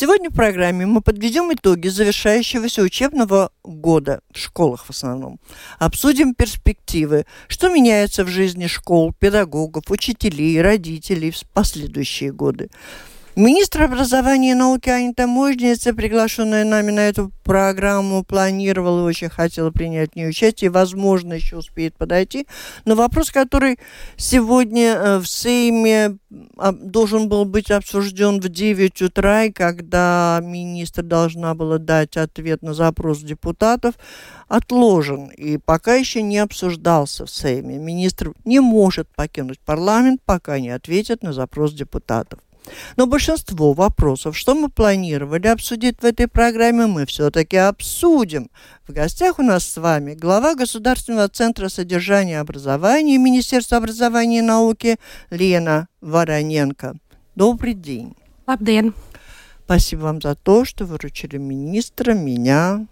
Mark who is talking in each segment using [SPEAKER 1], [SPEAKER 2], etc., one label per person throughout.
[SPEAKER 1] Сегодня в программе мы подведем итоги завершающегося учебного года в школах в основном. Обсудим перспективы, что меняется в жизни школ, педагогов, учителей, родителей в последующие годы. Министр образования и науки Анита Можница, приглашенная нами на эту программу, планировала очень хотела принять в ней участие. Возможно, еще успеет подойти. Но вопрос, который сегодня э, в Сейме а, должен был быть обсужден в 9 утра, и когда министр должна была дать ответ на запрос депутатов, отложен и пока еще не обсуждался в Сейме. Министр не может покинуть парламент, пока не ответит на запрос депутатов. Но большинство вопросов, что мы планировали обсудить в этой программе, мы все-таки обсудим. В гостях у нас с вами глава Государственного центра содержания образования Министерства образования и науки Лена Вороненко. Добрый день.
[SPEAKER 2] Лабден.
[SPEAKER 1] Спасибо вам за то, что выручили министра, меня,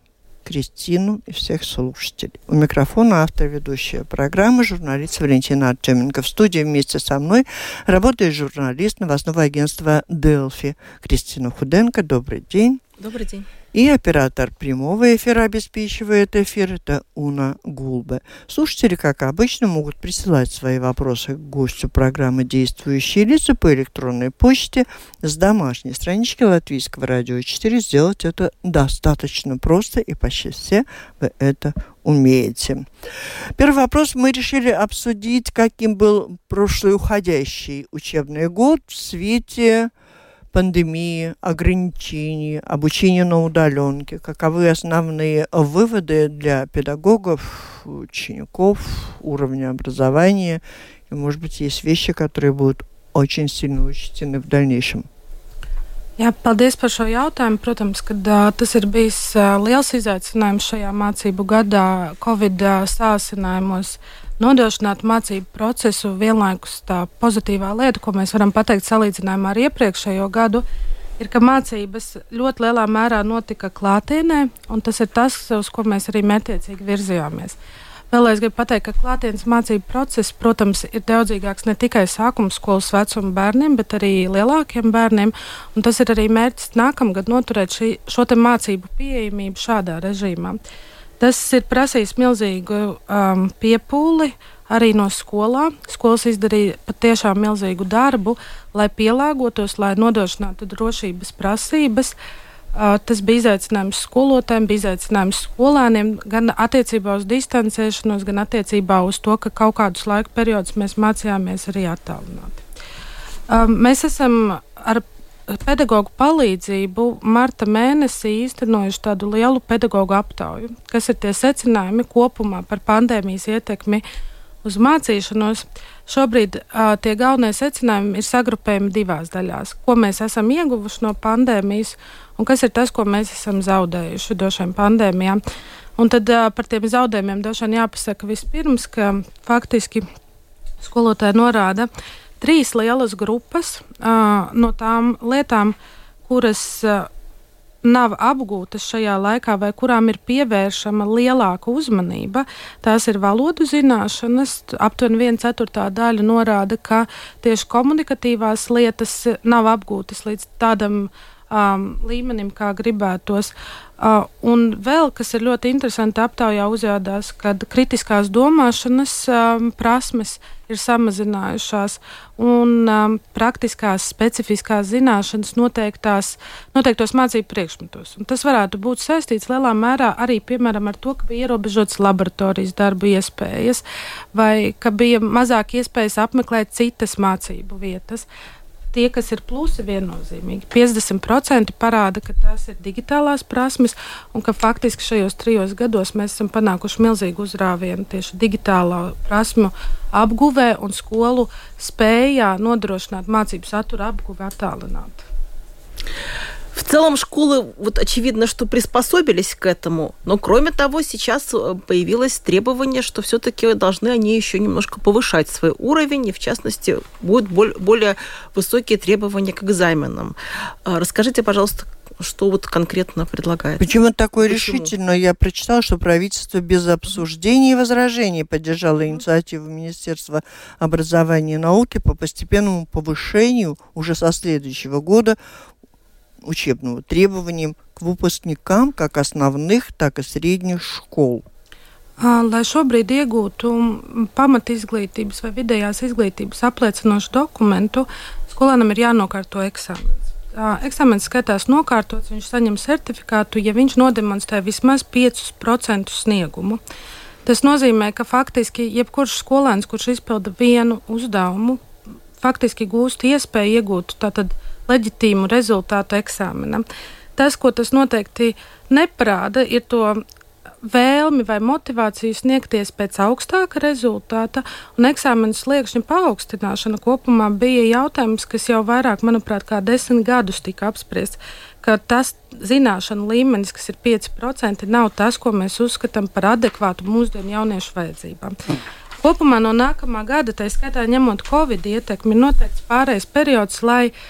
[SPEAKER 1] Кристину и всех слушателей. У микрофона автор ведущая программы, журналист Валентина Артеменко. В студии вместе со мной работает журналист новостного агентства «Делфи» Кристина Худенко. Добрый день.
[SPEAKER 2] Добрый день.
[SPEAKER 1] И оператор прямого эфира обеспечивает эфир, это Уна Гулбе. Слушатели, как обычно, могут присылать свои вопросы к гостю программы «Действующие лица» по электронной почте с домашней странички Латвийского радио 4. Сделать это достаточно просто, и почти все вы это умеете. Первый вопрос мы решили обсудить, каким был прошлый уходящий учебный год в свете пандемии, ограничений, обучения на удаленке, каковы основные выводы для педагогов, учеников, уровня образования, и, может быть, есть вещи, которые будут очень сильно учтены в дальнейшем.
[SPEAKER 2] Jā, paldies par šo jautājumu. Protams, ka uh, tas ir bijis uh, liels izaicinājums šajā mācību gadā, Covid uh, sācinājumos. Nodrošināt mācību procesu vienlaikus tā pozitīvā lieta, ko mēs varam pateikt salīdzinājumā ar iepriekšējo gadu, ir, ka mācības ļoti lielā mērā notika klātienē, un tas ir tas, uz ko mēs arī mērķiecīgi virzījāmies. Vēlreiz gribu pateikt, ka klātienes mācību process, protams, ir daudzīgāks ne tikai sākuma skolas vecuma bērniem, bet arī lielākiem bērniem. Tas ir arī mērķis nākamgad noturēt šī, šo mācību pieejamību šādā režīmā. Uh, Tas ir prasījis milzīgu um, piepūli arī no skolām. Skolas izdarīja patiešām milzīgu darbu, lai pielāgotos, lai nodrošinātu drošības prasības. Uh, tas bija izaicinājums skolotājiem, bija izaicinājums skolēniem gan attiecībā uz distancēšanos, gan attiecībā uz to, ka kaut kādus laika periodus mēs mācījāmies arī attālināti. Um, mēs esam ar pedagoģu palīdzību marta mēnesī īstenojuši tādu lielu pedagoģu aptauju, kas ir tie secinājumi kopumā par pandēmijas ietekmi uz mācīšanos. Šobrīd uh, tie galvenie secinājumi ir sagrupējumi divās daļās. Ko mēs esam ieguvuši no pandēmijas un kas ir tas, ko mēs esam zaudējuši došiem pandēmijām. Un tad uh, par tiem zaudējumiem vien jāpasaka vispirms, ka faktiski skolotāji norāda, ka trīs lielas grupas no tām lietām, kuras nav apgūtas šajā laikā, vai kurām ir pievēršama lielāka uzmanība. Tās ir valodu zināšanas. Aptuveni viena ceturtā daļa norāda, ka tieši komunikatīvās lietas nav apgūtas līdz tādam um, līmenim, kā gribētos. Uh, un vēl, kas ir ļoti interesanti, aptaujā uzrādās, ka kritiskās domāšanas um, prasmes ir samazinājušās, un um, praktiskās, specifiskās zināšanas noteiktās, noteiktos mācību priekšmetos. Un tas varētu būt saistīts lielā mērā arī piemēram, ar to, ka bija ierobežotas laboratorijas darba iespējas, vai ka bija mazāk iespējas apmeklēt citas mācību vietas. Uh, tie, kas ir plusi, viennozīmīgi. 50% parāda, ka tās ir digitālās prasmes, un ka faktiski šajos trijos gados mēs esam panākuši milzīgu uzrāvienu tieši digitālā prasmu apguvē un skolu spējā nodrošināt mācību satura apguvi attālināt.
[SPEAKER 3] В целом школы, вот очевидно, что приспособились к этому, но кроме того, сейчас э, появилось требование, что все-таки должны они еще немножко повышать свой уровень, и в частности будут более высокие требования к экзаменам. А, расскажите, пожалуйста, что вот конкретно предлагает?
[SPEAKER 1] Почему такое Почему? решительно? Я прочитала, что правительство без обсуждений и возражений поддержало инициативу Министерства образования и науки по постепенному повышению уже со следующего года учебного требованиям к выпускникам как основных, так и средних школ.
[SPEAKER 2] Lai šobrīd iegūtu pamat izglītības vai vidējās izglītības apliecinošu dokumentu, skolēnam ir jānokārto eksāmens. Eksāmenis skatās nokārtots, viņš saņem certifikātu, ja viņš nodemonstrē vismaz 5% sniegumu. Tas nozīmē, ka faktiski jebkurš skolēns, kurš izpilda vienu uzdevumu, faktiski gūst iespēju iegūt tātad leģitīmu rezultātu eksāmenam. Tas, ko tas noteikti neparāda, ir to vēlmi vai motivāciju sniegties pēc augstāka rezultāta, un eksāmenu sliekšņa paaugstināšana kopumā bija jautājums, kas jau vairāk, manuprāt, kā desmit gadus tika apspriests. Tas zināšanu līmenis, kas ir 5%, nav tas, ko mēs uzskatām par adekvātu mūsdienu jauniešu vajadzībām. Kopumā no nākamā gada, tā skaitā ņemot Covid ietekmi, ir noteikts pārējais periods, lai uh,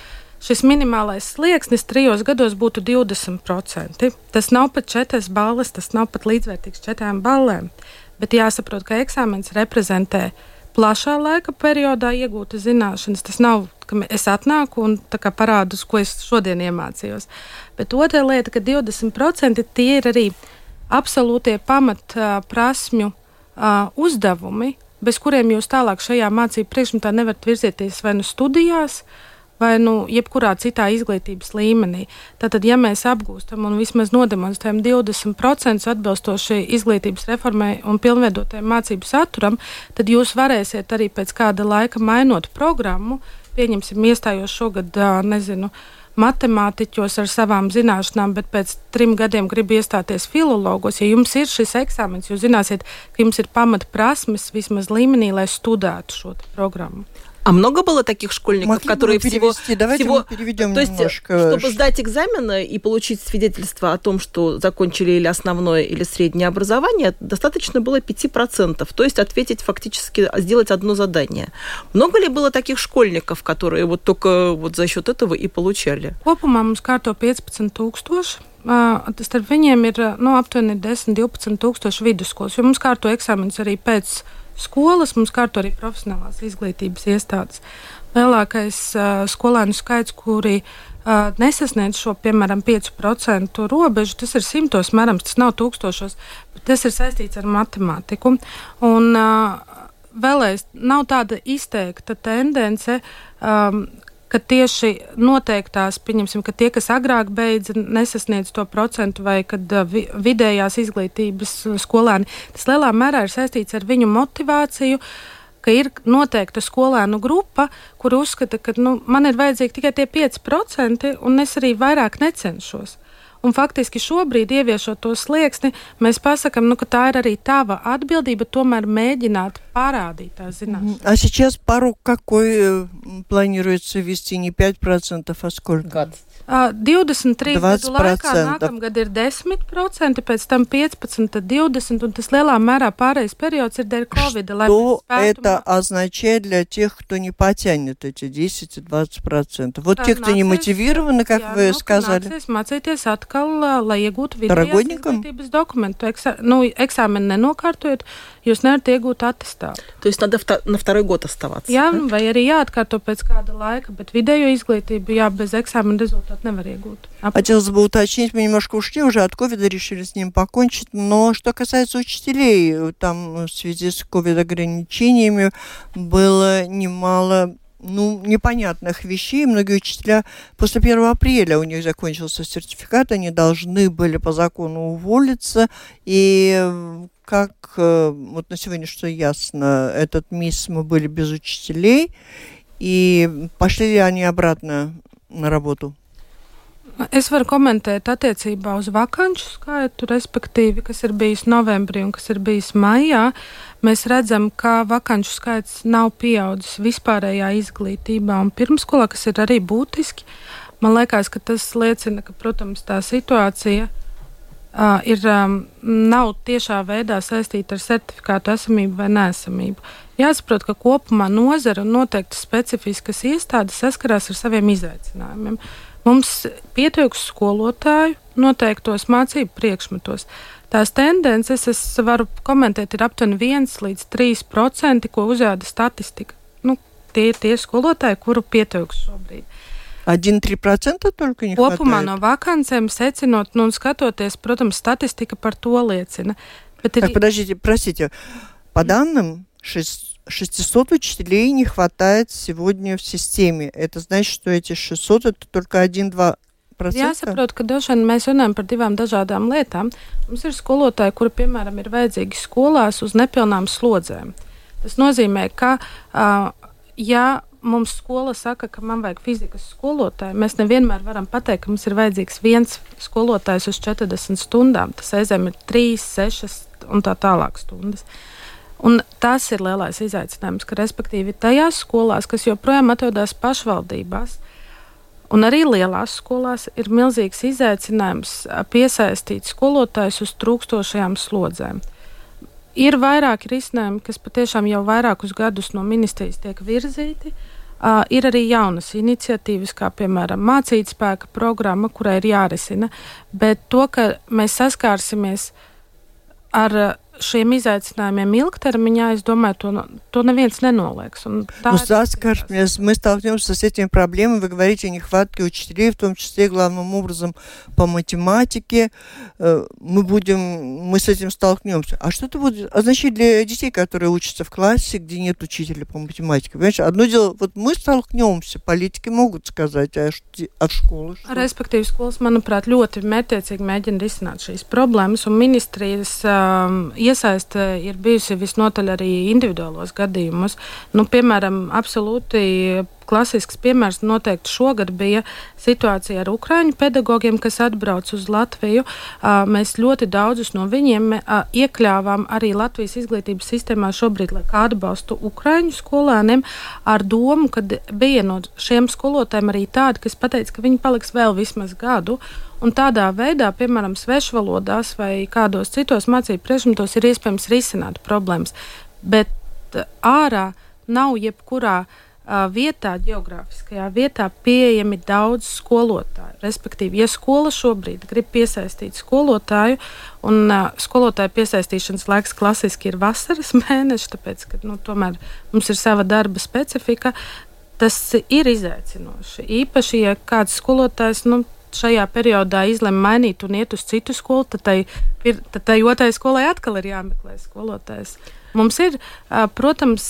[SPEAKER 2] šis minimālais slieksnis trijos gados būtu 20%. Tas nav pat četras balvas, tas nav pat līdzvērtīgs četrām balēm. Bet jāsaprot, ka eksāmenis reprezentē plašā laika periodā iegūtas zināšanas. Tas nav, ka es atnāku un parādu, ko es šodien iemācījos. Bet otra lieta, ka 20% tie ir arī absolūtie pamatprasmju uzdevumi, bez kuriem jūs tālāk šajā mācību priekšmetā nevarat virzieties vai nu studijās, uh, vai nu, jebkurā citā izglītības līmenī. Tātad, ja mēs apgūstam un vismaz nodemonstrējam 20% atbilstoši izglītības reformai un pilnveidotajam mācību saturam, tad jūs varēsiet arī pēc kāda laika mainot programmu. Pieņemsim, iestājos šogad, nezinu, matemātiķos ar savām zināšanām, bet pēc trim gadiem gribu iestāties filologos. Ja jums ir šis eksāmens, jūs zināsiet, ka jums ir pamatprasmes vismaz līmenī, lai studētu šo programmu.
[SPEAKER 3] А много было таких школьников, Могли которые всего...
[SPEAKER 1] Давайте
[SPEAKER 3] всего...
[SPEAKER 1] мы переведем
[SPEAKER 3] То есть,
[SPEAKER 1] немножко.
[SPEAKER 3] чтобы сдать экзамены и получить свидетельство о том, что закончили или основное, или среднее образование, достаточно было 5%. То есть ответить фактически, сделать одно задание. Много ли было таких школьников, которые вот только вот за счет этого и получали?
[SPEAKER 2] Kopumā mums kārto 15 tūkstoši. Starp viņiem ir nu, aptuveni 10-12 tūkstoši vidusskolas, jo mums kārto eksāmenis arī pēc skolas, mums kārto arī profesionālās izglītības iestādes. Lielākais uh, skolēnu skaits, kuri uh, nesasniedz šo, piemēram, 5% robežu, tas ir simtos mērams, tas nav tūkstošos, bet tas ir saistīts ar matemātiku. Un, uh, Vēlreiz nav tāda izteikta tendence, um, ka tieši noteiktās, pieņemsim, ka tie, kas agrāk beidza, nesasniedz to procentu, vai kad uh, vi, vidējās izglītības skolēni, tas lielā mērā ir saistīts ar viņu motivāciju. Ir noteikta skolēnu grupa, kur uzskata, ka nu, man ir vajadzīgi tikai tie 5%, un es arī vairāk necenšos. Un faktiski šobrīd, ieviešot to slieksni, mēs pasakām, nu, ka tā ir arī tava atbildība tomēr mēģināt
[SPEAKER 1] тās zināšanas. А сейчас порог какой планируется ввести? Не 5%, а сколько?
[SPEAKER 3] Год.
[SPEAKER 2] 23 gadu laikā nākamgad ir 10%, pēc tam 15, tad 20, un tas lielā mērā pārējais период ir dēļ Covid.
[SPEAKER 1] Что это означает для тех, кто не потянет эти 10-20%? Вот те, кто не мотивированы, как
[SPEAKER 2] jā,
[SPEAKER 1] вы
[SPEAKER 2] nu,
[SPEAKER 1] сказали.
[SPEAKER 2] Mācīties atkal, lai iegūtu vidējās dokumentu. Eksā, nu, eksāmeni nenokārtojot, jūs nevarat iegūt attestātu.
[SPEAKER 3] То есть надо на второй год оставаться?
[SPEAKER 2] Jā, да? vai arī jāatkārto pēc kāda laika, bet vidējo izglītību jā, без экзамена результат nevar iegūt.
[SPEAKER 1] Хотелось бы уточнить, мы немножко ушли уже от ковида, решили с ним покончить, но что касается учителей, там в связи с ковид-ограничениями было немало ну, непонятных вещей. Многие учителя после 1 апреля у них закончился сертификат, они должны были по закону уволиться. И как э, вот на сегодня, что ясно, этот месяц мы были без учителей, и пошли ли они обратно на работу?
[SPEAKER 2] Es varu komentēt attiecībā uz vakanču skaitu, respektīvi, kas ir bijis novembrī un kas ir bijis maijā. Mēs redzam, ka vakanču skaits nav pieaudzis vispārējā izglītībā un pirmskolā, kas ir arī būtiski. Man liekas, ka tas liecina, ka, protams, tā situācija uh, ir, um, nav tiešā veidā saistīta ar certifikātu esamību vai nesamību. Jāsaprot, ka kopumā nozara un noteikti specifiskas iestādes saskarās ar saviem izaicinājumiem. Uh, Mums pietrūks skolotāju noteiktos mācību priekšmetos. Tās tendences, es varu komentēt, ir aptuveni 1 līdz 3%, ko uzrāda statistika. Nu, tie ir tie skolotāji, kuru pietrūks šobrīd.
[SPEAKER 1] 1-3% только не
[SPEAKER 2] Kopumā
[SPEAKER 1] хватает.
[SPEAKER 2] no vakancēm secinot, nu, un skatoties, protams, statistika par to liecina. Bet ir,
[SPEAKER 1] Так, подождите, простите. По данным, 6 600 учителей не хватает сегодня в системе. Это значит, что эти 600 это только 1-2
[SPEAKER 2] Jāsaprot, ka droši vien mēs runājam par divām dažādām lietām. Mums ir skolotāji, kuri, piemēram, ir vajadzīgi skolās uz nepilnām slodzēm. Tas nozīmē, ka, uh, ja mums skola saka, ka man vajag fizikas skolotāju, mēs nevienmēr varam pateikt, ka mums ir vajadzīgs viens skolotājs uz 40 stundām. Tas reizēm ir 3, 6 un tā tālāk stundas. Un tas ir lielais izaicinājums, ka respektīvi tajās skolās, kas joprojām atrodas pašvaldībās, un arī lielās skolās, ir milzīgs izaicinājums piesaistīt skolotājus uz trūkstošajām slodzēm. Ir vairāki risinājumi, kas patiešām jau vairākus gadus no ministrijas tiek virzīti. Uh, ir arī jaunas iniciatīvas, kā piemēram mācītspēka programma, kurai ir jārisina, bet to, ka mēs saskārsimies ar uh, šiem izaicinājumiem ilgtermiņā, es думаю, то, то neviens nenolieks.
[SPEAKER 1] Ну, Саскар, мы столкнемся с этими проблемами. Вы говорите о нехватке учителей, в том числе, главным образом, по математике. Э, мы будем, мы с этим столкнемся. А что это будет означать для детей, которые учатся в классе, где нет учителя по математике? Понимаешь, одно дело, вот мы столкнемся, политики могут сказать, а, а в школе что?
[SPEAKER 2] Respektīvi, skolas, manuprāt, ļoti mērķiecīgi mēģina risināt šīs problēmas, un ministrijas um, iesaiste ir bijusi visnotaļ arī individuālos gadījumos. Nu, piemēram, absolūti klasisks piemērs noteikti šogad bija situācija ar ukrāņu pedagogiem, kas atbrauc uz Latviju. Mēs ļoti daudzus no viņiem iekļāvām arī Latvijas izglītības sistēmā šobrīd, lai atbalstu ukrāņu skolēniem, ar domu, ka bija no šiem skolotājiem arī tādi, kas teica, ka viņi paliks vēl vismaz gadu. Un tādā veidā, piemēram, svešvalodās vai kādos citos mācību priekšmetos, ir iespējams risināt problēmas. Bet ārā nav jebkurā uh, vietā, geogrāfiskajā vietā, pieejami daudz skolotāju. Respektīvi, ja skola šobrīd grib piesaistīt skolotāju, un uh, skolotāju piesaistīšanas laiks klasiski ir vasaras mēnesis, tāpēc, ka nu, tomēr mums ir sava darba specifika. Tas ir izaicinoši. Īpaši, ja kāds skolotājs nu, šajā periodā izlemj mainīt un iet uz citu skolu, tad tai, tad tai otrai skolai atkal ir jāmeklē skolotājs. Mums ir, protams,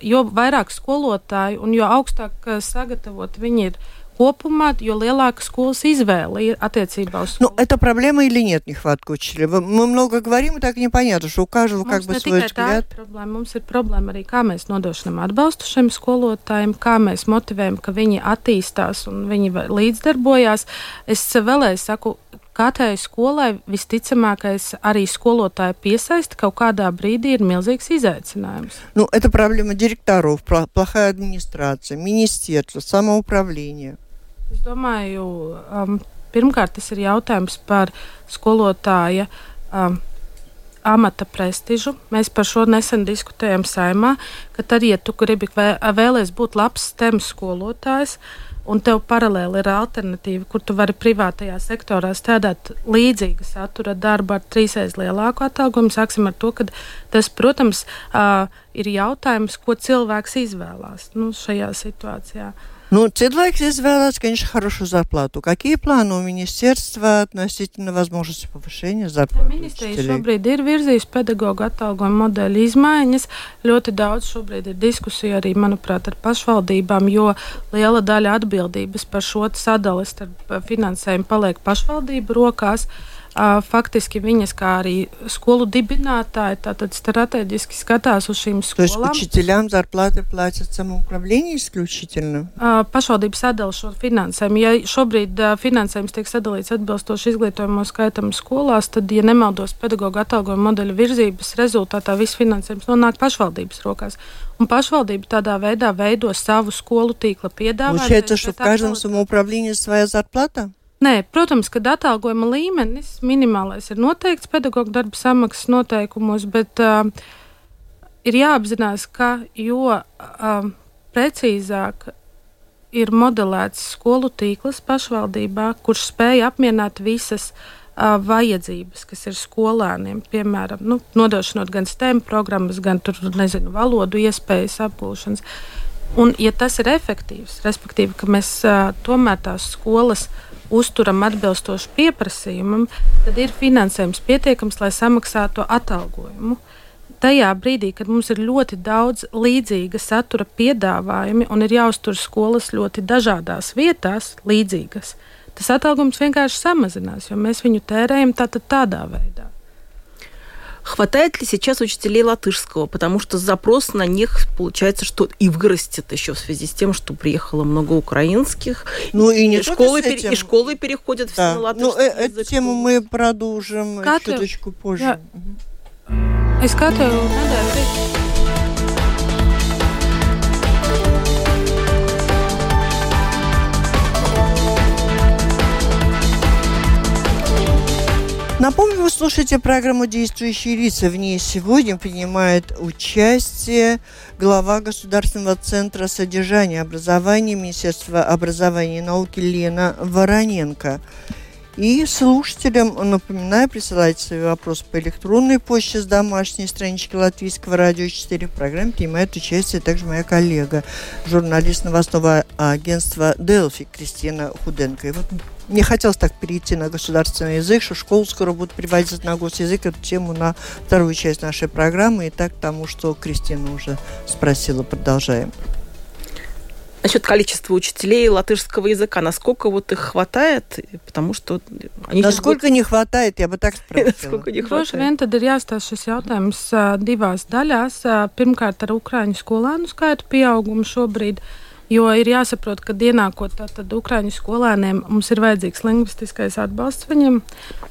[SPEAKER 2] jo vairāk skolotāju un jo augstāk sagatavot viņi ir kopumā, jo lielāka skolas izvēle ir attiecībā uz
[SPEAKER 1] skolu. Ну, это проблема или нет нехватка учителей? Мы много говорим, и так непонятно, что у каждого
[SPEAKER 2] Mums
[SPEAKER 1] как бы свой взгляд.
[SPEAKER 2] Ir problēma. Mums ir problēma arī, kā mēs nodrošinām atbalstu šiem skolotājiem, kā mēs motivējam, ka viņi attīstās un viņi līdzdarbojās. Es vēlēju saku, katrai skolai visticamākais arī skolotāja piesaista kaut kādā brīdī ir milzīgs izaicinājums.
[SPEAKER 1] Ну, это проблема директоров, плохая администрация, министерство, самоуправление.
[SPEAKER 2] Es domāju, um, pirmkārt, tas ir jautājums par skolotāja um, amata prestižu. Mēs par šo nesen diskutējām saimā, ka tad, ja tu gribi vēlēties būt labs STEM skolotājs, un tev paralēli ir alternatīva, kur tu vari privātajā sektorā strādāt līdzīga satura darbu ar trīsreiz lielāku atalgojumu. Sāksim ar to, ka tas, protams, uh, ir jautājums, ko cilvēks izvēlās nu, šajā situācijā.
[SPEAKER 1] Ну, человек извелась, конечно, хорошую зарплату. Какие планы у министерства относительно возможности повышения зарплаты?
[SPEAKER 2] Ministrija šobrīd ir virzījusi pedagoģu atalgojuma modeļa izmaiņas. Ļoti daudz šobrīd ir diskusija arī, manuprāt, ar pašvaldībām, jo liela daļa atbildības par šo sadali starp finansējumu paliek pašvaldību rokās. Uh, faktiski viņas, kā arī skolu dibinātāji, tātad strateģiski skatās uz šīm
[SPEAKER 1] То есть
[SPEAKER 2] skolām.
[SPEAKER 1] учителям зарплаты платят самоуправление исключительно?
[SPEAKER 2] Uh, pašvaldība sadala šo finansējumu. Ja šobrīd uh, finansējums tiek sadalīts atbilstoši izglītojamo skaitam skolās, tad, ja nemaldos pedagoģa atalgojuma modeļa virzības rezultātā, viss finansējums nonāk pašvaldības rokās. Un pašvaldība tādā veidā veido savu skolu tīkla piedāvājumu.
[SPEAKER 1] Получается, что в
[SPEAKER 2] Tā
[SPEAKER 1] каждом
[SPEAKER 2] kvalitāte-
[SPEAKER 1] самоуправлении своя зарплата?
[SPEAKER 2] Nē, protams, ka atalgojuma līmenis minimālais ir noteikts pedagoģa darba samaksas noteikumos, bet uh, ir jāapzinās, ka jo uh, precīzāk ir modelēts skolu tīkls pašvaldībā, kurš spēj apmierināt visas uh, vajadzības, kas ir skolēniem, piemēram, nu, nodošanot gan STEM programmas, gan tur, nezinu, valodu iespējas apgūšanas. Un, ja tas ir efektīvs, respektīvi, ka mēs uh, tomēr tās skolas uzturam atbilstoši pieprasījumam, tad ir finansējums pietiekams, lai samaksātu atalgojumu. Tajā brīdī, kad mums ir ļoti daudz līdzīga satura piedāvājumi un ir jāuztur skolas ļoti dažādās vietās, līdzīgas, tas atalgojums vienkārši samazinās, jo mēs viņu tērējam tātad tādā veidā.
[SPEAKER 3] Хватает ли сейчас учителей латышского? Потому что запрос на них получается, что и вырастет еще в связи с тем, что приехало много украинских.
[SPEAKER 1] Ну и не
[SPEAKER 3] и,
[SPEAKER 1] только
[SPEAKER 3] школы,
[SPEAKER 1] с
[SPEAKER 3] пере-
[SPEAKER 1] этим.
[SPEAKER 3] и школы переходят все
[SPEAKER 1] Да.
[SPEAKER 3] на
[SPEAKER 1] Ну,
[SPEAKER 3] латышский
[SPEAKER 1] э- эту тему мы продолжим
[SPEAKER 2] Катя,
[SPEAKER 1] чуточку позже.
[SPEAKER 2] я-
[SPEAKER 1] Мгм.
[SPEAKER 2] Es katru nedēļu
[SPEAKER 1] Напомню, вы слушаете программу «Действующие лица». В ней сегодня принимает участие глава Государственного центра содержания образования Министерства образования и науки Лена Вороненко. И слушателям напоминаю, присылайте свои вопросы по электронной почте с домашней странички Латвийского радио 4. В программе принимает участие также моя коллега, журналист новостного агентства «Делфи» Кристина Худенко. И вот мне хотелось так перейти на государственный язык, что школу скоро будут переводить на госязык, эту тему на вторую часть нашей программы. И так тому, что Кристина уже спросила, продолжаем.
[SPEAKER 3] Насчет количества учителей латышского языка, насколько вот их хватает? Потому что они сейчас
[SPEAKER 1] Насколько не хватает, я бы так
[SPEAKER 3] будут-
[SPEAKER 1] спросила.
[SPEAKER 3] насколько не
[SPEAKER 2] Droši
[SPEAKER 3] хватает?
[SPEAKER 2] vien tad ir jāstāsta šis jautājums ā, divās daļās. Ā, Pirmkārt, ar ukrāņu skolēnu skaitu pieaugumu šobrīd, jo ir jāsaprot, ka ienākot tātad ukrāņu skolēniem, mums ir vajadzīgs lingvistiskais atbalsts viņiem,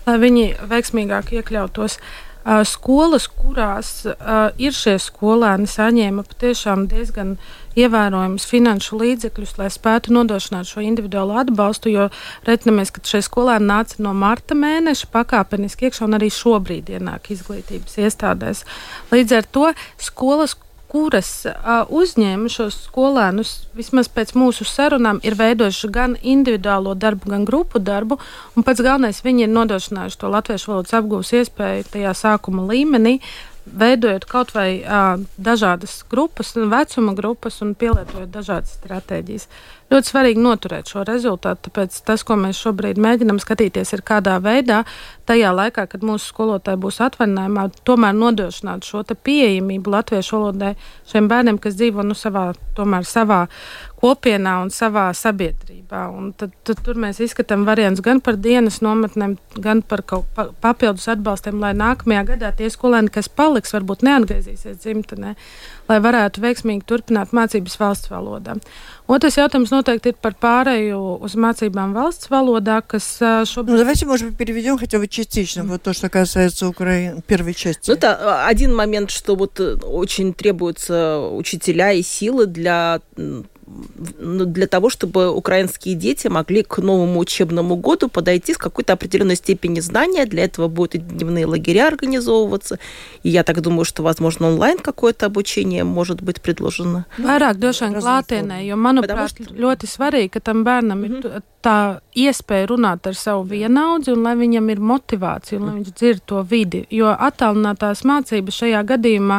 [SPEAKER 2] lai viņi veiksmīgāk iekļautos. Ā, Skolas, kurās ir šie skolēni, saņēma patiešām diezgan ievērojamus finanšu līdzekļus, lai spētu nodrošināt šo individuālo atbalstu, jo reiķinamies, ka šie skolēni nāca no marta mēneša pakāpeniski iekšā un arī šobrīd ienāk izglītības iestādēs. Līdz ar to skolas, kuras uh, uzņēma šos skolēnus, vismaz pēc mūsu sarunām, ir veidojuši gan individuālo darbu, gan grupu darbu. Pats galvenais, viņi ir nodrošinājuši to latviešu valodas apgūves iespēju tajā sākuma līmenī, veidojot kaut vai uh, dažādas grupas, vecuma grupas un pielietojot dažādas stratēģijas. Ļoti svarīgi noturēt šo rezultātu, tāpēc tas, ko mēs šobrīd mēģinām skatīties, ir kādā veidā, tajā laikā, kad mūsu skolotāji būs atvaļinājumā, tomēr nodrošināt šo pieejamību latviešu valodai šiem bērniem, kas dzīvo nu, savā, tomēr savā kopienā un savā sabiedrībā. Un tad, tad tur mēs izskatām variants gan par dienas nometnēm, gan par kaut pa, papildus atbalstiem, lai nākamajā gadā tie skolēni, kas paliks, varbūt neatgriezīsies dzimtenē, lai varētu veiksmīgi turpināt mācības valsts valodā. Otrs jautājums noteikti ir par pārēju uz mācībām valsts valodā, kas ā,
[SPEAKER 1] Ну,
[SPEAKER 2] šobrīd
[SPEAKER 1] давайте, может быть, переведем хотя бы частично вот то, что касается Украины, первой части.
[SPEAKER 3] Ну, это один момент, что вот э, очень требуются учителя и силы для м, ну, для того, чтобы украинские дети могли к новому учебному году подойти с какой-то определенной степени знания. Для этого будут и дневные лагеря организовываться. И я так думаю, что, возможно, онлайн какое-то обучение может быть предложено.
[SPEAKER 2] Vairāk droši vien
[SPEAKER 1] разные
[SPEAKER 2] klātienē,
[SPEAKER 1] формы.
[SPEAKER 2] jo, manuprāt,
[SPEAKER 3] Потому что-
[SPEAKER 2] ļoti svarīgi, ka tam bērnam ir tu- tā iespēja runāt ar savu vienaudzi un lai viņam ir motivācija un lai viņš dzird to vidi. Jo attālinātās mācības šajā gadījumā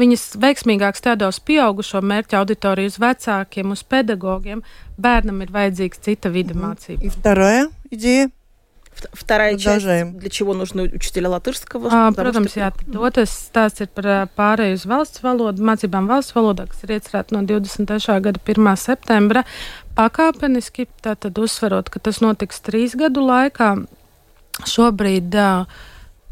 [SPEAKER 2] viņas veiksmīgāk strādā uz pieaugušo mērķa auditoriju, uz vecākiem, uz pedagogiem. Bērnam ir vajadzīgs cita vide mācība.
[SPEAKER 1] И вторая идея.
[SPEAKER 3] Вт- Вторая
[SPEAKER 1] Продолжаем.
[SPEAKER 3] часть, для чего нужны учителя латышского?
[SPEAKER 2] Ā,
[SPEAKER 3] потому
[SPEAKER 2] Protams,
[SPEAKER 3] что-
[SPEAKER 2] jā, tad otrs stāsts ir par ā, pārēju uz valsts valodu, mācībām valsts valodā, kas ir iecerēta no 23. gada 1. septembra. Pakāpeniski, tātad uzsverot, ka tas notiks trīs gadu laikā. šobrīd uh,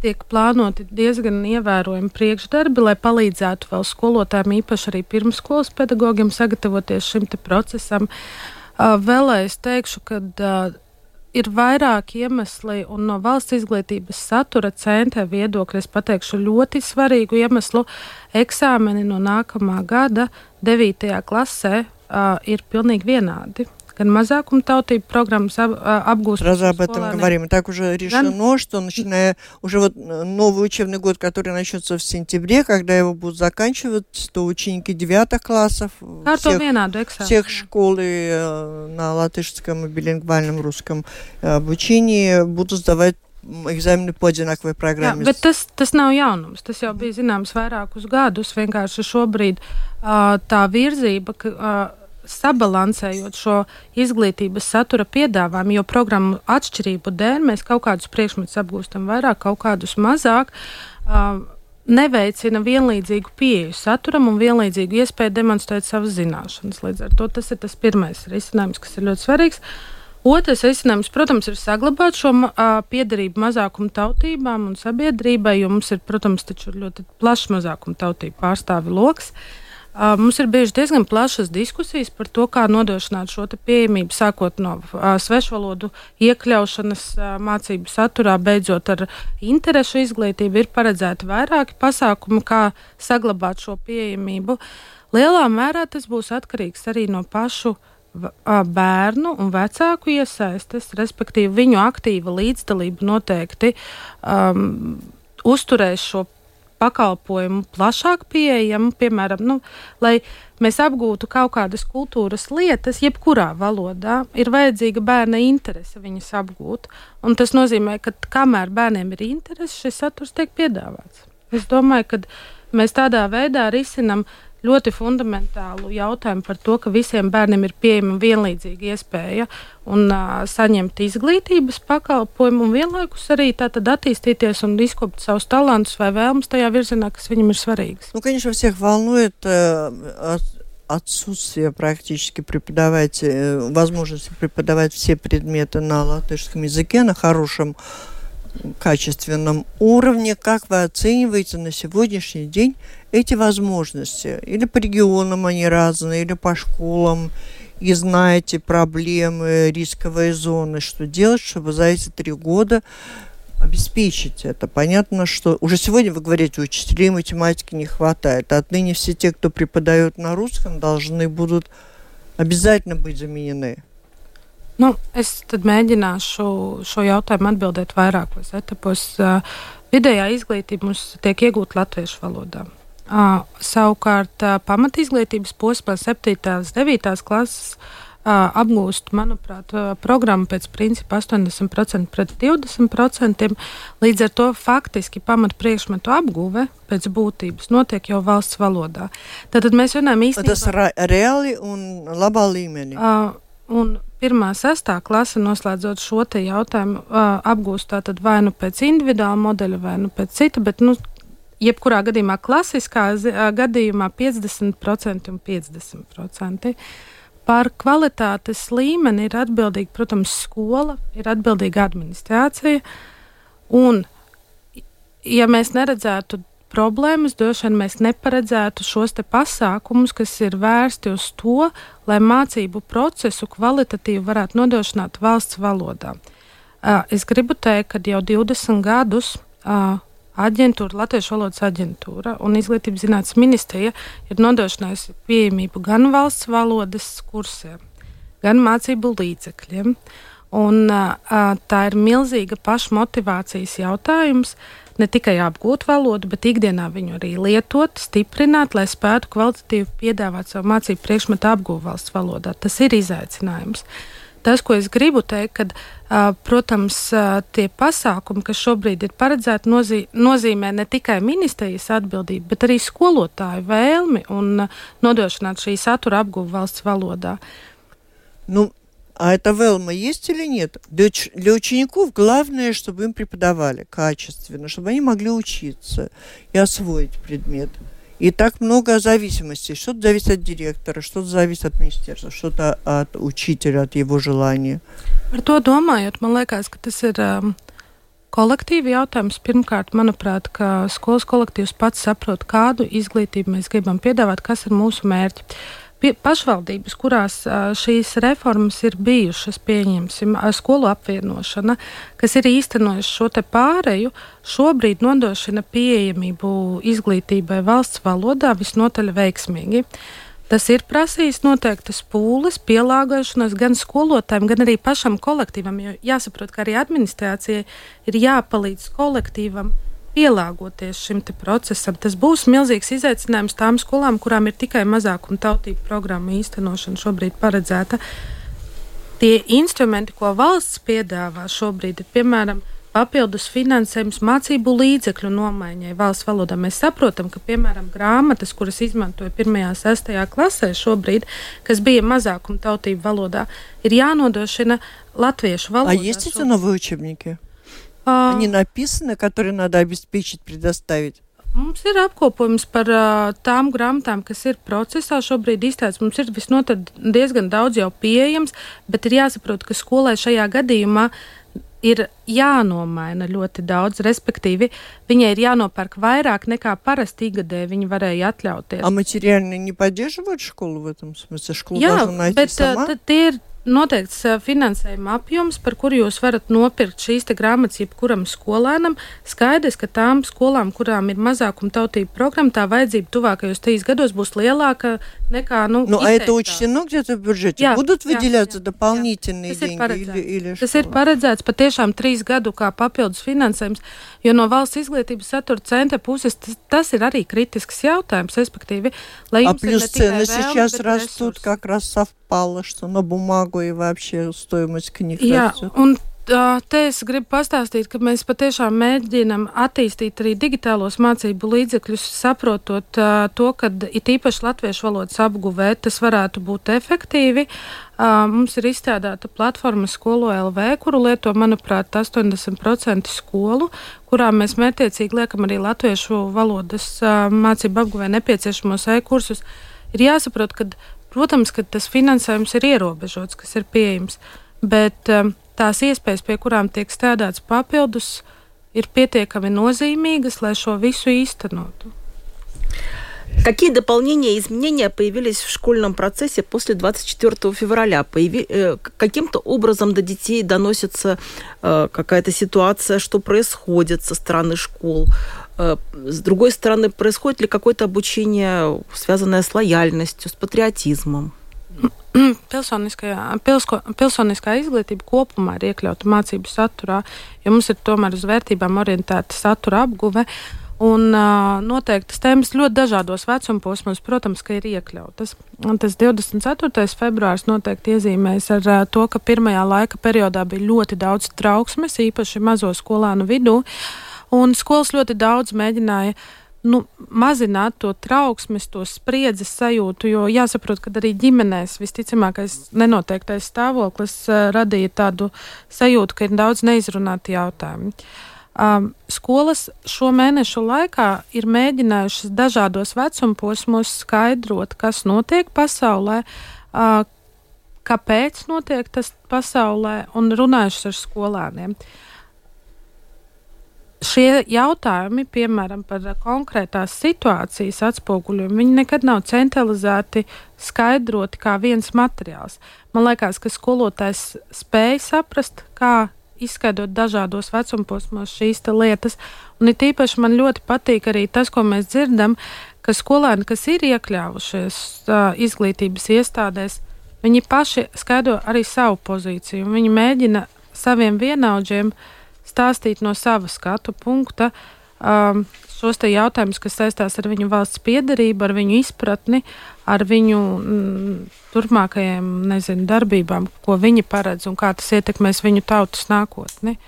[SPEAKER 2] tiek plānoti diezgan ievērojami priekšdarbi, lai palīdzētu vēl skolotājiem, īpaši arī pirmskolas pedagogiem, sagatavoties šim procesam. Uh, vēlreiz teikšu, ka uh, ir vairāki iemesli, un no valsts izglītības satura centra viedokļa es pateikšu ļoti svarīgu iemeslu. Eksāmeni no nākamā gada 9. klasē uh, ir pilnīgi vienādi gan mazākuma tautību программы обгуст.
[SPEAKER 1] Сразу об этом говорим. Так уже решено, что начиная уже вот новый учебный год, который начнется в сентябре, когда его будут заканчивать, то ученики девятых классов всех, всех школ на латышском и билингвальном русском обучении будут сдавать eksāmeni po одинаковой.
[SPEAKER 2] Jā, bet tas, tas nav jaunums. Tas jau bija zināms vairākus gadus. Vienkārši šobrīd uh, tā virzība, ka uh, sabalansējot šo izglītības satura piedāvājumu, jo programmu atšķirību dēļ mēs kaut kādus priekšmetus apgūstam vairāk, kaut kādus mazāk. Uh, neveicina vienlīdzīgu pieeju saturam un vienlīdzīgu iespēju demonstrēt savas zināšanas. Līdz ar to tas ir tas pirmais risinājums, kas ir ļoti svarīgs. Otrais risinājums, protams, ir saglabāt šo uh, piedarību mazākumu tautībām un sabiedrībai, jo mums ir, protams, ļoti plašs mazākumu tautību pārstāvi lokus. Uh, Mums ir bijušas diezgan plašas diskusijas par to, kā nodrošināt šo pieejamību, sākot no svešvalodu iekļaušanas mācību saturā, beidzot ar interešu izglītību. Ir paredzēti vairāki pasākumi, kā saglabāt šo pieejamību. Lielā mērā tas būs atkarīgs arī no pašu bērnu un vecāku iesaistes, respektīvi viņu aktīva līdzdalība noteikti um, uzturēs šo pakalpojumu plašāk pieejamu, piemēram, nu, lai mēs apgūtu kaut kādas kultūras lietas, jebkurā valodā, ir vajadzīga bērna interese viņas apgūt. Un tas nozīmē, ka kamēr bērniem ir interese, šis saturs tiek piedāvāts. Es domāju, ka mēs tādā veidā risinām ļoti fundamentālu jautājumu par to, ka visiem bērniem ir pieejama vienlīdzīga iespēja un uh, saņemt izglītības pakalpojumu, un vienlaikus arī attīstīties un izkopt savus talantus vai vēlmes tajā virzienā, kas viņam ir svarīgs.
[SPEAKER 1] Nu, конечно, всех волнует э, отсутствие практически преподавать, э, возможности преподавать все предметы на латышском языке, на хорошем качественном уровне. Как вы оцениваете на сегодняшний день эти возможности? Или по регионам они разные, или по школам? И знаете проблемы, рисковые зоны, что делать, чтобы за эти три года обеспечить это. Понятно, что уже сегодня вы говорите, учителей математики не хватает. Отныне все те, кто преподает на русском, должны будут обязательно быть заменены.
[SPEAKER 2] Nu, es mēģināšu šo jautājumu atbildēt vairākos etapos. Uh, vidējā izglītība mums tiek iegūta latviešu valodā. Uh, savukārt, uh, pamatizglītības posmā, 7. un 9. klases uh, apgūst, manuprāt, programmu pēc principa 80% pret 20%. Līdz ar to faktiski pamat priekšmetu apgūve pēc būtības notiek jau valsts valodā. Tātad mēs runājam īstenībā.
[SPEAKER 1] Tas ir reāli un labā līmenī.
[SPEAKER 2] Uh, un pirmā, sestā klase, noslēdzot šo jautājumu, apgūst tātad vai nu pēc individuāla modeļa, vai nu pēc cita, bet, nu, jebkurā gadījumā klasiskā gadījumā 50% un 50%. Par kvalitātes līmeni ir atbildīga, protams, skola, ir atbildīga administrācija. Un, ja mēs neredzētu problēmas, droši vien mēs neparedzētu šos pasākumus, kas ir vērsti uz to, lai mācību procesu kvalitatīvi varētu nodrošināt valsts valodā. Es gribu teikt, ka jau 20 gadus aģentūra, Latvijas valodas aģentūra un Izglītības zinātnes ministrija ir nodrošinājusi pieejamību gan valsts valodas kursiem, gan mācību līdzekļiem. Un, tā ir milzīga pašmotivācijas jautājums, ne tikai apgūt valodu, bet ikdienā viņu arī lietot, stiprināt, lai spētu kvalitatīvi piedāvāt savu mācību priekšmetu apgūvu valsts valodā. Tas ir izaicinājums. Tas, ko es gribu teikt, kad, uh, protams, uh, tie pasākumi, kas šobrīd ir paredzēti, nozī, nozīmē ne tikai ministrijas atbildību, bet arī skolotāju vēlmi un uh, nodrošināt šī satura apgūvu valsts valodā.
[SPEAKER 1] Nu, А это Велма есть или нет? Для, для учеников главное, чтобы им преподавали качественно, чтобы они могли учиться и освоить предмет. И так много зависимостей. Что-то зависит от директора, что-то зависит от министерства, что-то от учителя, от его желания.
[SPEAKER 2] Par to domājot, man liekas, ka tas ir um, kolektīva jautājums. Pirmkārt, manuprāt, ka skolas kolektīvs pats saprot, kādu izglītību mēs gribam piedāvāt, kas ir mūsu mērķi. Pie, pašvaldības, kurās šīs reformas ir bijušas, pieņemsim, skolu apvienošana, kas ir īstenojuši šo pāreju, šobrīd nodrošina pieejamību izglītībai valsts valodā visnotaļ veiksmīgi. Tas ir prasījis noteiktas pūles, pielāgošanos gan skolotājiem, gan arī pašam kolektīvam. Jo jāsaprot, ka arī administrācijai ir jāpalīdz kolektīvam pielāgoties šim procesam. Tas būs milzīgs izaicinājums tām skolām, kurām ir tikai mazākuma tautību programma īstenošana šobrīd paredzēta. Tie instrumenti, ko valsts piedāvā šobrīd, ir piemēram papildus finansējums mācību līdzekļu nomaiņai valsts valodā. Mēs saprotam, ka, piemēram, grāmatas, kuras izmantoja 1. un 6. klasē šobrīd, kas bija mazākuma tautību valodā, ir jānodrošina latviešu valodā.
[SPEAKER 1] Vai ir citi novi učebniki? А... Они написаны, которые надо обеспечить, предоставить?
[SPEAKER 2] Mums ir apkopojums par uh, tām grāmatām, kas ir procesā šobrīd izstāstīts. Mums ir visnotaļ diezgan daudz jau pieejams, bet ir jāsaprot, ka skolai šajā gadījumā uh, ir jānomaina ļoti daudz, respektīvi, viņai ir jānopērk vairāk nekā parasti ikgadē viņa varēja atļauties.
[SPEAKER 1] А материально не поддерживают школу в этом смысле? Школа
[SPEAKER 2] Jā,
[SPEAKER 1] должна найти
[SPEAKER 2] bet
[SPEAKER 1] сама?
[SPEAKER 2] tie ir noteikts finansējuma apjoms, par kuru jūs varat nopirkt šīs grāmatas jebkuram skolēnam. Skaidrs, ka tām skolām, kurām ir mazākuma tautība programma, tā vajadzība tuvākajos trīs gados būs lielāka nekā. Nu,
[SPEAKER 1] ну, а это учтено где-то в бюджете?
[SPEAKER 2] Jā,
[SPEAKER 1] Будут
[SPEAKER 2] jā,
[SPEAKER 1] выделяться
[SPEAKER 2] jā,
[SPEAKER 1] дополнительные
[SPEAKER 2] jā. Tas
[SPEAKER 1] деньги? Или, или
[SPEAKER 2] Tas
[SPEAKER 1] что?
[SPEAKER 2] ir paredzēts patiešām trīs gadu kā papildus finansējums, jo no valsts izglītības satura centra puses tas, tas ir arī kritisks jautājums, respektīvi, lai
[SPEAKER 1] А
[SPEAKER 2] jums ir
[SPEAKER 1] плюс
[SPEAKER 2] ne tikai
[SPEAKER 1] цены
[SPEAKER 2] vēlme,
[SPEAKER 1] сейчас
[SPEAKER 2] bet
[SPEAKER 1] растут,
[SPEAKER 2] resursi.
[SPEAKER 1] как раз совпало, что на бумагу и вообще стоимость книг
[SPEAKER 2] Jā,
[SPEAKER 1] растет.
[SPEAKER 2] un ā, te es gribu pastāstīt, ka mēs patiešām mēģinām attīstīt arī digitālos mācību līdzekļus, saprotot ā, to, ka it īpaši latviešu valodas apguvē tas varētu būt efektīvi. Ā, Mums ir izstrādāta platforma Skolo LV, kuru lieto, manuprāt, 80% skolu, kurā mēs mērķiecīgi liekam arī latviešu valodas ā, mācību apguvē nepieciešamos e-kursus. Ir jāsaprot, ka, protams, ka tas finansējums ir ierobežots, kas ir pieejams, bet um, tās iespējas, pie kurām tiek strādāts papildus, ir pietiekami nozīmīgas, lai šo visu īstenotu.
[SPEAKER 3] Какие дополнения и изменения появились в школьном процессе после 24 февраля? Появи... э, Каким-то образом до детей доносится э, какая-то ситуация, что происходит со стороны школ? Э, С другой стороны, происходит ли какое-то обучение, связанное с лояльностью, с патриотизмом?
[SPEAKER 2] Pilsko, pilsoniskā izglītība kopumā ir iekļauta mācību saturā, jo mums ir tomēr uz vērtībām orientēta satura apguve. Un uh, noteiktas tēmas ļoti dažādos vecuma posmos, protams, ka ir iekļautas. Un tas 24. februāris noteikti iezīmēs ar uh, to, ka pirmajā laika periodā bija ļoti daudz trauksmes, īpaši mazo skolānu vidū. Un skolas ļoti daudz mēģināja nu, mazināt to trauksmes, to spriedzes sajūtu, jo jāsaprot, ka arī ģimenēs visticamākais nenoteiktais stāvoklis uh, radīja tādu sajūtu, ka ir daudz neizrunāti jautājumi. Um, skolas šo mēnešu laikā ir mēģinājušas dažādos vecuma posmos skaidrot, kas notiek pasaulē, uh, kāpēc notiek tas pasaulē, un runājušas ar skolēniem. Šie jautājumi, piemēram, par konkrētās situācijas atspoguļojumu, viņi nekad nav centralizēti, skaidroti kā viens materiāls. Man liekas, ka skolotājs spēja saprast, kā izskaidrot dažādos vecumposmos šīs lietas. Un it īpaši man ļoti patīk arī tas, ko mēs dzirdam, ka skolēni, kas ir iekļāvušies uh, izglītības iestādēs, viņi paši skaidro arī savu pozīciju. Viņi mēģina saviem vienaudžiem stāstīt no sava skatu punkta. Um, šos jautājumus, kas saistās ar viņu valsts piedarību, ar viņu izpratni, ar viņu mm, turpmākajām nezinu, darbībām, ko viņi paredz un kā tas ietekmēs viņu tautas nākotni.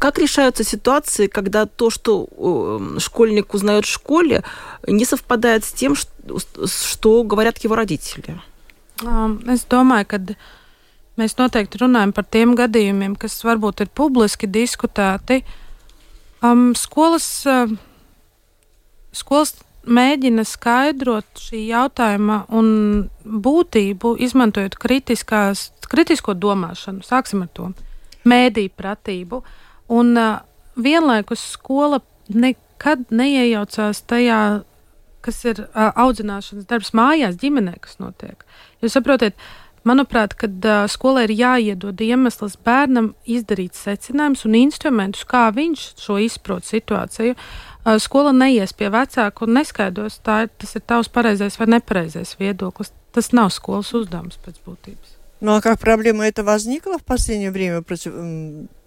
[SPEAKER 3] Как решаются ситуации, когда то, что э, школьник узнает в школе, не совпадает с тем, что, что говорят его родители?
[SPEAKER 2] Um, es domāju, ka mēs noteikti runājam par tiem gadījumiem, kas varbūt ir publiski diskutēti. Um, skolas, uh, skolas mēģina skaidrot šī jautājuma un būtību, izmantojot kritisko domāšanu. Sāksim ar to mēdīju pratību. Un uh, vienlaikus skola nekad neiejaucās tajā, kas ir uh, audzināšanas darbs mājās, ģimenē, kas notiek. Jūs saprotat, manuprāt, kad uh, skolai ir jāiedod iemesls bērnam izdarīt secinājumus un instrumentus, kā viņš šo izprot situāciju. Uh, skola neies pie vecāka un neskaidros, tā, tas ir tavs pareizais vai nepareizais viedoklis. Tas nav skolas uzdevums pēc būtības.
[SPEAKER 1] Ну а как проблема это возникла в последнее время против,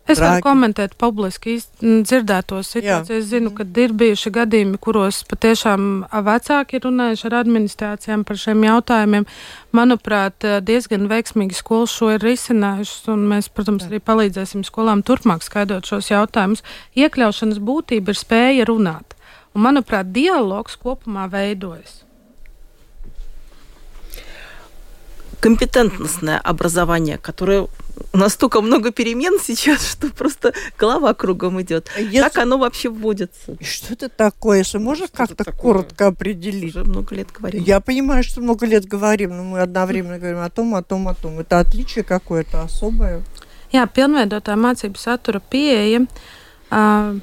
[SPEAKER 2] Es varu komentēt publiski dzirdēto situāciju. Es zinu, ka ir bijuši gadījumi, kuros patiešām vecāki ir runājuši ar administrācijām par šiem jautājumiem. Manuprāt, diezgan veiksmīgi skolas šo ir risinājušas, un mēs, protams, arī palīdzēsim skolām turpmāk skaidrot šos jautājumus. Iekļaušanas būtība ir spēja runāt, un, manuprāt, dialogs kopumā veidojas.
[SPEAKER 3] Компетентностное образование, которое настолько много перемен сейчас, что просто голова кругом идет. А если... Как оно вообще вводится?
[SPEAKER 1] Что это такое? Если можно как-то коротко определить?
[SPEAKER 3] Уже много лет говорим.
[SPEAKER 1] Я понимаю, что много лет говорим, но мы одновременно говорим о том, о том, о том. Это отличие какое-то особое?
[SPEAKER 2] Jā, pilnveidotā mācību satura pieeja uh,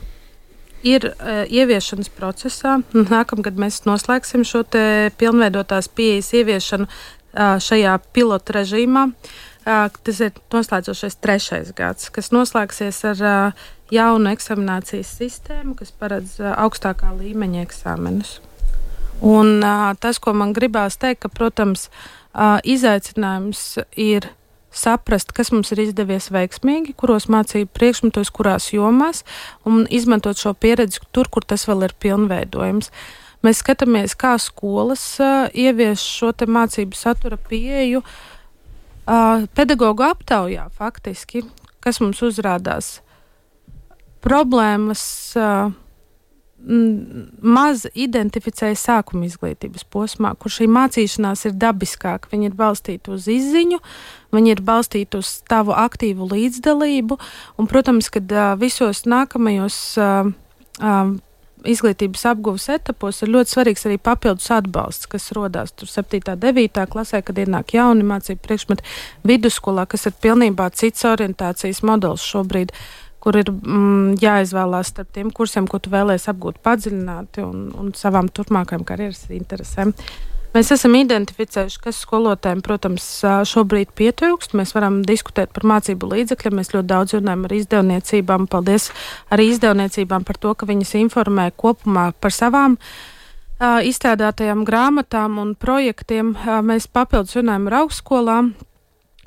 [SPEAKER 2] ir uh, ieviešanas procesā. Nākamgad mēs noslēgsim šo pilnveidotās pieejas ieviešanu šajā pilotu režīmā. Tas ir noslēdzošais trešais gads, kas noslēgsies ar jaunu eksaminācijas sistēmu, kas paredz augstākā līmeņa eksāmenus. Un tas, ko man gribās teikt, ka, protams, izaicinājums ir saprast, kas mums ir izdevies veiksmīgi, kuros mācību priekšmetos, kurās jomās, un izmantot šo pieredzi tur, kur tas vēl ir pilnveidojams. Uh, Mēs skatāmies, kā skolas uh, ievies šo mācību satura pieeju uh, pedagoģu aptaujā, faktiski, kas mums uzrādās. Problēmas uh, maz identificēja sākuma izglītības posmā, kur šī mācīšanās ir dabiskāka. Viņa ir balstīta uz izziņu, viņa ir balstīta uz tavu aktīvu līdzdalību, un, protams, kad uh, visos nākamajos uh, uh, izglītības apgūves etapos ir ļoti svarīgs arī papildus atbalsts, kas radās 7. un 9. klasē, kad ienāk jauni mācību priekšmeti vidusskolā, kas ir pilnībā cits orientācijas modelis šobrīd kur ir mm, jāizvēlās starp tiem kursiem, ko tu vēlēsies apgūt padziļināti un, un savām turpmākajām karjeras interesēm. Mēs esam identificējuši, kas skolotājiem, protams, šobrīd pietrūkst. Mēs varam diskutēt par mācību līdzekļiem. Mēs ļoti daudz runājam ar izdevniecībām. Paldies arī izdevniecībām par to, ka viņas informē kopumā par savām uh, izstrādātajām grāmatām un projektiem. Uh, mēs papildus runājam ar augstskolām.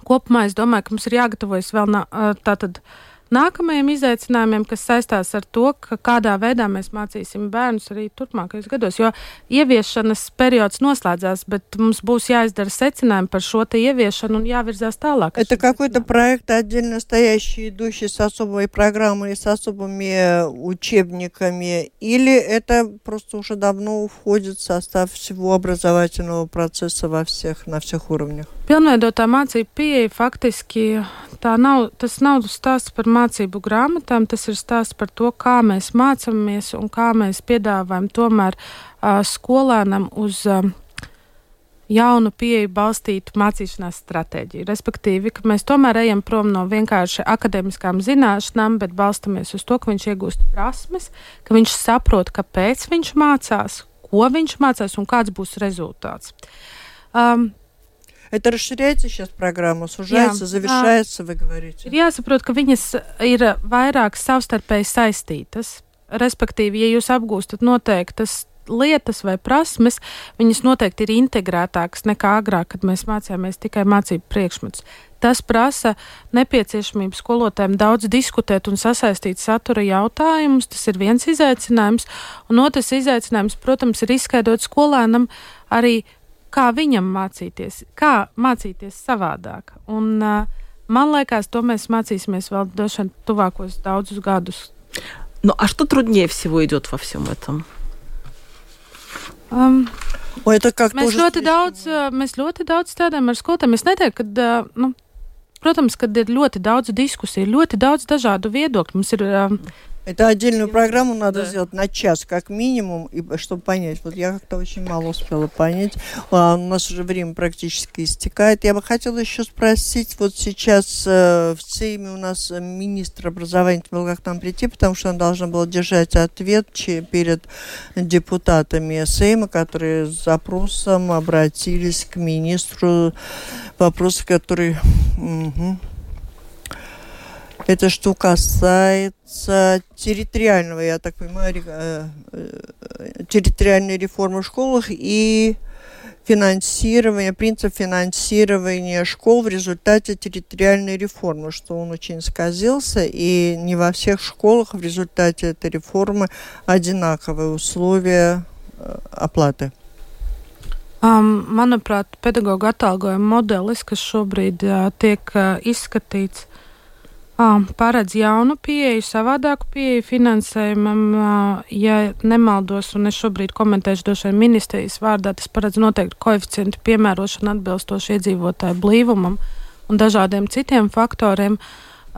[SPEAKER 2] Kopumā es domāju, ka mums ir jāgatavojas vēl uh, tātad. Uh, nākamajiem izaicinājumiem, kas saistās ar to, ka kādā veidā mēs mācīsim bērnus arī turpmākajos gados. Jo ieviešanas periods noslēdzās, bet mums būs jāizdara secinājumi par šo ieviešanu un jāvirzās tālāk.
[SPEAKER 1] Это какой-то проект отдельно стоящий, идущий с особой программой, с особыми учебниками, или это просто уже давно входит в состав всего образовательного процесса во всех, на всех уровнях?
[SPEAKER 2] Pilnveidotā mācība pieeja faktiski tā nav, tas nav stāsts par mācību grāmatām, tas ir stāsts par to, kā mēs mācāmies un kā mēs piedāvājam tomēr uh, skolēnam uz uh, jaunu pieeju balstītu mācīšanās stratēģiju. Respektīvi, ka mēs tomēr ejam prom no vienkārši akadēmiskām zināšanām, bet balstamies uz to, ka viņš iegūst prasmes, ka viņš saprot, kāpēc viņš mācās, ko viņš mācās un kāds būs rezultāts. Um,
[SPEAKER 1] Это расширяется сейчас программа, сужается, Jā. завершается, вы говорите?
[SPEAKER 2] Ir jāsaprot, ka viņas ir vairāk savstarpēji saistītas. Respektīvi, ja jūs apgūstat noteiktas lietas vai prasmes, viņas noteikti ir integrētākas nekā agrāk, kad mēs mācījāmies tikai mācību priekšmetus. Tas prasa nepieciešamību skolotājiem daudz diskutēt un sasaistīt satura jautājumus. Tas ir viens izaicinājums. Un otrs izaicinājums, protams, ir izskaidrot skolēnam arī kā viņam mācīties, kā mācīties savādāk. Un, uh, man liekas, to mēs mācīsimies vēl došana tuvākos daudzus gadus.
[SPEAKER 3] Ну, а что труднее всего идет во всем этом?
[SPEAKER 2] Um, Vai это как mēs ļoti, daudz, mēs ļoti daudz strādājam ar skolotājiem. Es neteiktu, ka, nu, protams, kad ir ļoti daudz diskusiju, ļoti daudz dažādu viedokļu. Mums ir um,
[SPEAKER 1] Это отдельную программу надо да. сделать на час, как минимум, и, чтобы понять. Вот я как-то очень мало успела понять. А, у нас уже время практически истекает. Я бы хотела еще спросить, вот сейчас э, в ЦИМе у нас министр образования был как там прийти, потому что он должна была держать ответ перед депутатами Сейма, которые с запросом обратились к министру. Вопросы, которые... Угу это что касается территориального, я так понимаю, э, э, территориальной реформы в школах и финансирования, принцип финансирования школ в результате территориальной реформы, что он очень сказился, и не во всех школах в результате этой реформы одинаковые условия э, оплаты.
[SPEAKER 2] Um, manuprāt, pedagoģa atalgojuma modelis, kas šobrīd uh, tiek uh, izskatīts, paredz jaunu pieeju, savādāku pieeju finansējumam. Ja nemaldos, un es šobrīd komentēšu vien ministrijas vārdā, tas paredz noteikti koeficientu piemērošanu atbilstoši iedzīvotāju blīvumam un dažādiem citiem faktoriem.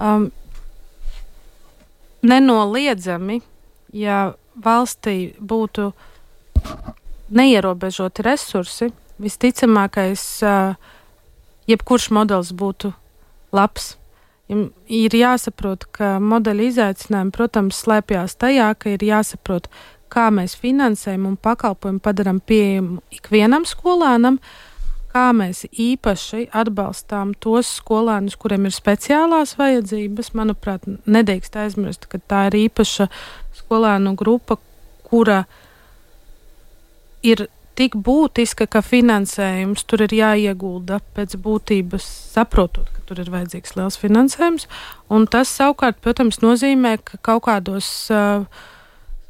[SPEAKER 2] Um, nenoliedzami, ja valstī būtu neierobežoti resursi, visticamākais, uh, jebkurš modelis būtu labs ir jāsaprot, ka modeļa izaicinājumi, protams, slēpjas tajā, ka ir jāsaprot, kā mēs finansējam un pakalpojumu padarām pieejamu ikvienam skolēnam, kā mēs īpaši atbalstām tos skolēnus, kuriem ir speciālās vajadzības. Manuprāt, nedrīkst aizmirst, ka tā ir īpaša skolēnu grupa, kura ir tik būtiska, ka finansējums tur ir jāiegulda pēc būtības, saprotot, ka tur ir vajadzīgs liels finansējums. Tas savukārt, protams, nozīmē, ka kaut kādos uh,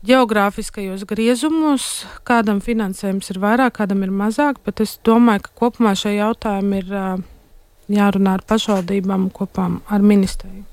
[SPEAKER 2] geogrāfiskajos griezumos kādam finansējums ir vairāk, kādam ir mazāk, bet es domāju, ka kopumā šie jautājumi ir uh, jārunā ar pašvaldībām kopā ar ministriju.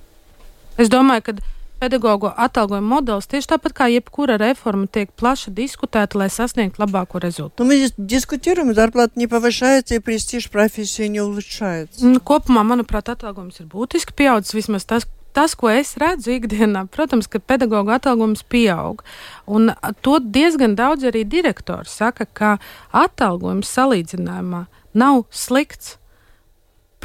[SPEAKER 2] Es domāju, ka Pedagoģu atalgojuma modelis tieši tāpat kā jebkura reforma tiek plaši diskutēta, lai sasniegtu labāko rezultātu.
[SPEAKER 1] Nu, mēs diskutējam, darbplata nepavašājās, ja prestižs profesija neulūčājās. Nu,
[SPEAKER 2] kopumā, manuprāt, atalgojums ir būtiski pieaudzis, vismaz tas, tas, ko es redzu ikdienā, protams, ka pedagoģa atalgojums pieaug. Un to diezgan daudz arī direktori saka, ka atalgojums salīdzinājumā nav slikts.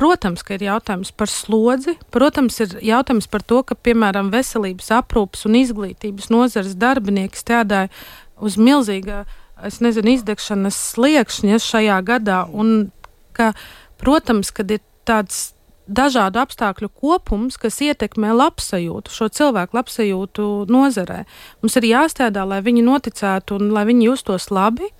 [SPEAKER 2] Protams, ka ir jautājums par slodzi, protams, ir jautājums par to, ka, piemēram, veselības aprūpas un izglītības nozares darbinieki strādāja uz milzīga, es nezinu, izdegšanas sliekšņa šajā gadā, un ka, protams, kad ir tāds dažādu apstākļu kopums, kas ietekmē labsajūtu, šo cilvēku labsajūtu nozarē. Mums ir jāstrādā, lai viņi noticētu un lai viņi justos labi,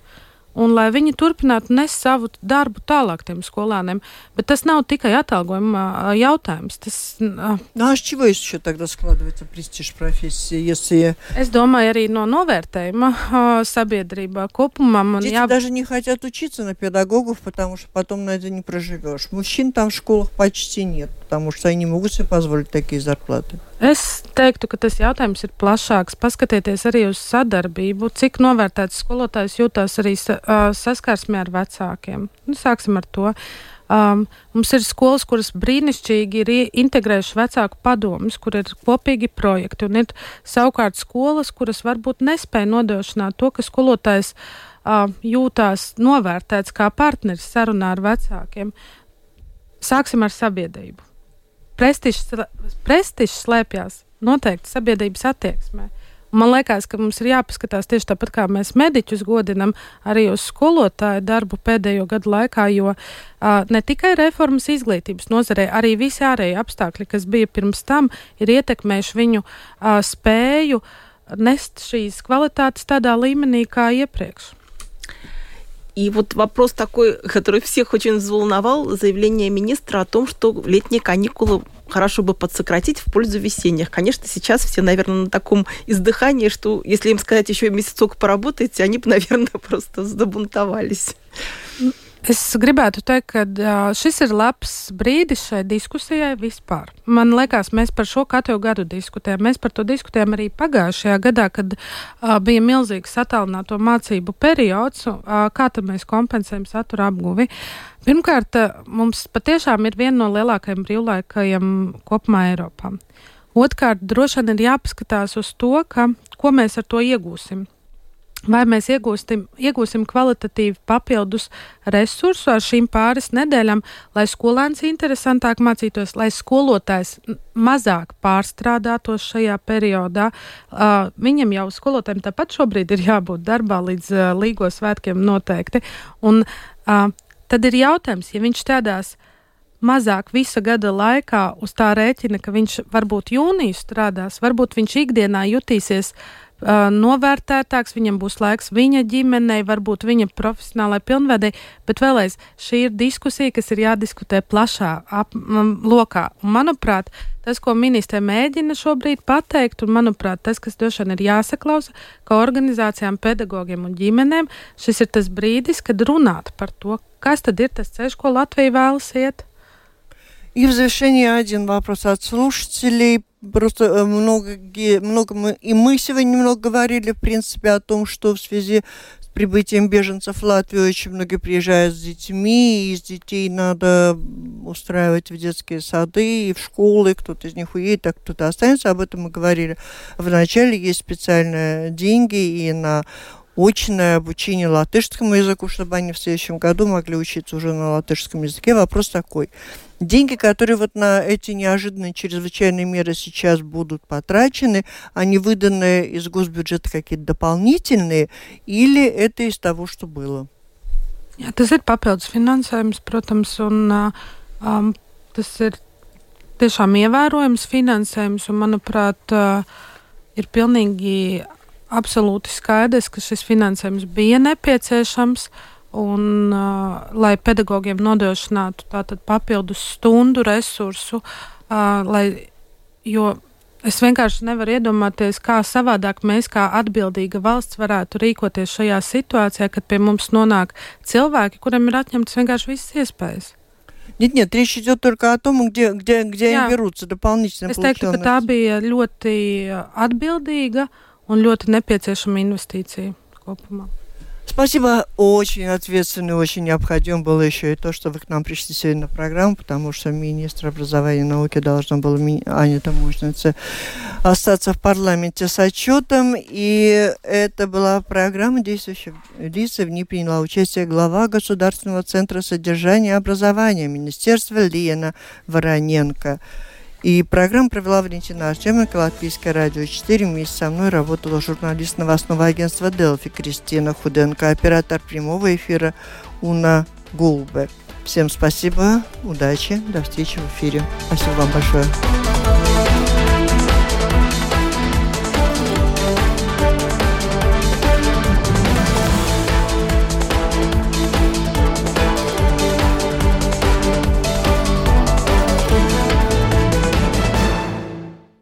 [SPEAKER 2] un lai viņi turpinātu nest savu darbu tālāk tiem skolāniem. Bet tas nav tikai atalgojuma jautājums. Tas,
[SPEAKER 1] ну, а с чего еще тогда складывается престиж профессии, если...
[SPEAKER 2] Es domāju arī no novērtējuma sabiedrībā kopumā. Man
[SPEAKER 1] Дети jā... даже не хотят учиться на педагогов, потому что потом на это не проживешь. Мужчин там в школах почти нет, потому что они не могут себе позволить такие зарплаты.
[SPEAKER 2] Es teiktu, ka tas jautājums ir plašāks. Paskatieties arī uz sadarbību, cik novērtēts skolotājs jūtās arī sa, uh, saskarsmē ar vecākiem. Nu, sāksim ar to. Um, mums ir skolas, kuras brīnišķīgi ir integrējušas vecāku padomus, kur ir kopīgi projekti, un ir savukārt skolas, kuras varbūt nespēja nodrošināt to, ka skolotājs uh, jūtās novērtēts kā partneris sarunā ar vecākiem. Sāksim ar sabiedrību prestižs slēpjas noteikti sabiedrības attieksmē. Man liekas, ka mums ir jāpaskatās tieši tāpat, kā mēs mediķus godinam, arī uz skolotāju darbu pēdējo gadu laikā, jo uh, ne tikai reformas izglītības nozarē, arī visi ārēji apstākļi, kas bija pirms tam, ir ietekmējuši viņu uh, spēju nest šīs kvalitātes tādā līmenī kā iepriekš.
[SPEAKER 3] И вот вопрос такой, который всех очень взволновал, заявление министра о том, что летние каникулы хорошо бы подсократить в пользу весенних. Конечно, сейчас все, наверное, на таком издыхании, что если им сказать еще месяцок поработайте, они бы, наверное, просто забунтовались.
[SPEAKER 2] Es gribētu teikt, ka šis ir labs brīdis šai diskusijai vispār. Man liekas, mēs par šo katru gadu diskutējam. Mēs par to diskutējām arī pagājušajā gadā, kad bija milzīgs attālināto mācību periods, kā tad mēs kompensējam satura apguvi. Pirmkārt, mums patiešām ir viena no lielākajiem brīvlaikajiem kopumā Eiropā. Otrkārt, droši vien ir jāpaskatās uz to, ka, ko mēs ar to iegūsim. Vai mēs iegūstim, iegūsim kvalitatīvu papildus resursu ar šīm pāris nedēļām, lai skolēns interesantāk mācītos, lai skolotājs mazāk pārstrādātos šajā periodā. Uh, viņam jau skolotājiem tāpat šobrīd ir jābūt darbā līdz uh, līgo svētkiem noteikti. Un, uh, tad ir jautājums, ja viņš strādās mazāk visa gada laikā uz tā rēķina, ka viņš varbūt jūniju strādās, varbūt viņš ikdienā jutīsies uh, uh, novērtētāks, viņam būs laiks viņa ģimenei, varbūt viņa profesionālai pilnveidei, bet vēlreiz šī ir diskusija, kas ir jādiskutē plašā ap, um, lokā. Un, manuprāt, tas, ko ministre mēģina šobrīd pateikt, un manuprāt, tas, kas droši vien ir jāsaklausa, ka organizācijām, pedagogiem un ģimenēm šis ir tas brīdis, kad runāt par to, kas tad ir tas ceļš, ko Latvija vēlas iet.
[SPEAKER 1] И в завершение один вопрос от слушателей. Просто э, много, много мы, и мы сегодня много говорили, в принципе, о том, что в связи с прибытием беженцев в Латвию очень многие приезжают с детьми, и из детей надо устраивать в детские сады и в школы, кто-то из них уедет, а кто-то останется. Об этом мы говорили в начале. Есть специальные деньги и на очное обучение латышскому языку, чтобы они в следующем году могли учиться уже на латышском языке. Вопрос такой. Деньги, которые вот на эти неожиданные чрезвычайные меры сейчас будут потрачены, они выданы из госбюджета какие-то дополнительные или это из того, что было?
[SPEAKER 2] Jā, tas ir papildus finansējums, protams, un um, tas ir tiešām ievērojams finansējums, un, manuprāt, uh, ir pilnīgi absolūti skaidrs, ka šis finansējums bija nepieciešams. Un, uh, lai pedagogiem nodrošinātu tātad papildus stundu resursu, uh, lai, jo es vienkārši nevaru iedomāties, kā savādāk mēs, kā atbildīga valsts, varētu rīkoties šajā situācijā, kad pie mums nonāk cilvēki, kuriem ir atņemtas vienkārši visas iespējas.
[SPEAKER 1] Нет, нет, речь идет только о том, где, где, где Jā. им берутся дополнительные
[SPEAKER 2] Es teiktu, ka tā bija ļoti atbildīga un ļoti nepieciešama investīcija kopumā.
[SPEAKER 1] Спасибо. Очень ответственно, очень необходимо было еще и то, что вы к нам пришли сегодня на программу, потому что министр образования и науки должна была, Аня Таможница, остаться в парламенте с отчетом. И это была программа действующих лиц. В ней приняла участие глава Государственного центра содержания и образования Министерства Лена Вороненко. И программу провела Валентина Артеменко, Латвийское радио 4. Вместе со мной работала журналист новостного агентства «Делфи» Кристина Худенко, оператор прямого эфира Уна Гулбе. Всем спасибо, удачи, до встречи в эфире. Спасибо вам большое.